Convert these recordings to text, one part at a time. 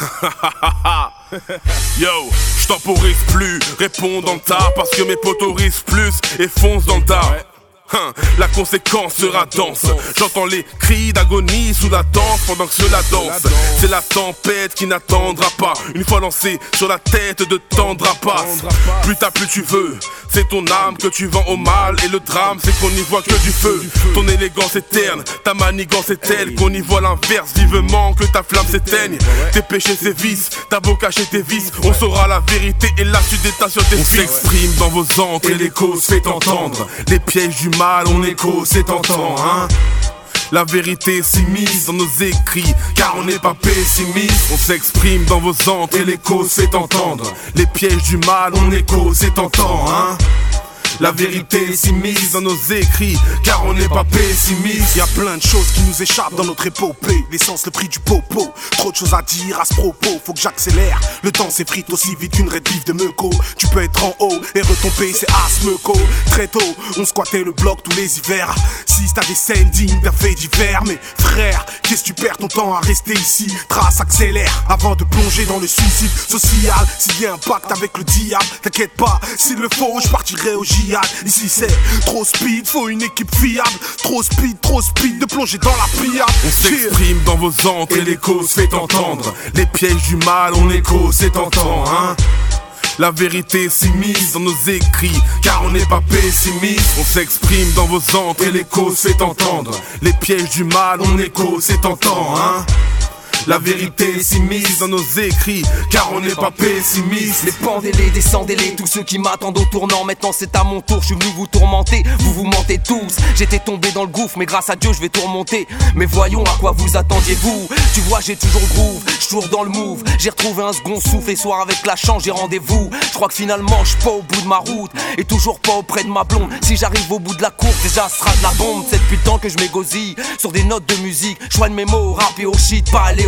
Yo, je temporise plus, réponds dans le tas parce que mes potorisent plus et foncent dans le tas. Hein, la conséquence sera dense. J'entends les cris d'agonie sous la danse pendant que cela danse. C'est la tempête qui n'attendra pas. Une fois lancé sur la tête de tendra pas. Plus t'as plus tu veux. C'est ton âme que tu vends au mal. Et le drame, c'est qu'on n'y voit que du feu. Ton élégance est terne, ta manigance est telle qu'on y voit l'inverse vivement que ta flamme s'éteigne. Tes péchés, vices, t'as beau cacher tes vices. On saura la vérité et là tu détaches sur tes On s'exprime dans vos antres et l'écho se fait entendre. Les pièges du mal, on écho, c'est tentant, hein. La vérité s'immisce dans nos écrits, car on n'est pas pessimiste. On s'exprime dans vos antres et l'écho fait entendre. Les pièges du mal, on écho, c'est tentant, hein. La vérité s'immisce dans nos écrits, car on n'est pas pessimiste. Y a plein de choses qui nous échappent dans notre épopée. L'essence, le prix du popo. Trop de choses à dire à ce propos. Faut que j'accélère. Le temps s'effrite aussi vite qu'une rédive de Meuco. Tu peux être en haut et retomber, c'est Asmeco. Très tôt, on squattait le bloc tous les hivers. Si t'as des scènes dignes d'un fait mais frère, qu'est-ce que tu perds ton temps à rester ici? Trace accélère avant de plonger dans le suicide social. S'il y a un pacte avec le diable, t'inquiète pas, s'il le faut, je partirai au J Ici c'est trop speed, faut une équipe fiable. Trop speed, trop speed de plonger dans la pillade. On s'exprime dans vos antres et l'écho se fait entendre. Les pièges du mal, on écho, c'est tentant, hein. La vérité s'immisce dans nos écrits, car on n'est pas pessimiste. On s'exprime dans vos antres et l'écho se fait entendre. Les pièges du mal, on écho, c'est tentant, hein. La vérité s'immisce dans nos écrits, car on n'est pas pessimiste. Les pendez-les, descendez-les, tous ceux qui m'attendent au tournant. Maintenant c'est à mon tour, je suis venu vous tourmenter. Vous vous mentez tous. J'étais tombé dans le gouffre, mais grâce à Dieu je vais tout remonter. Mais voyons à quoi vous attendiez-vous. Tu vois, j'ai toujours groove, je toujours dans le move. J'ai retrouvé un second souffle et soir avec la chance, j'ai rendez-vous. Je crois que finalement je pas au bout de ma route et toujours pas auprès de ma blonde. Si j'arrive au bout de la course, déjà sera de la bombe. C'est depuis le temps que je m'égosille sur des notes de musique. De mes mots, rap et au shit, pas aller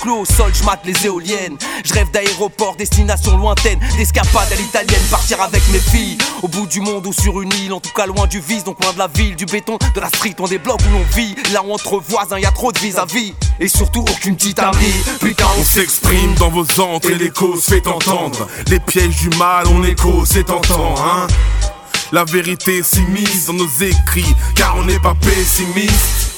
Clou au sol, je les éoliennes. Je rêve d'aéroport, destination lointaine, d'escapade à l'italienne, partir avec mes filles. Au bout du monde ou sur une île, en tout cas loin du vice, donc loin de la ville, du béton, de la street, on blocs où l'on vit. Là où entre voisins, y a trop de vis-à-vis. Et surtout aucune petite amie. Putain, on s'exprime dans vos antres et l'écho se fait entendre. Les pièges du mal, on écho, c'est tentant, hein. La vérité s'immisce dans nos écrits, car on n'est pas pessimiste.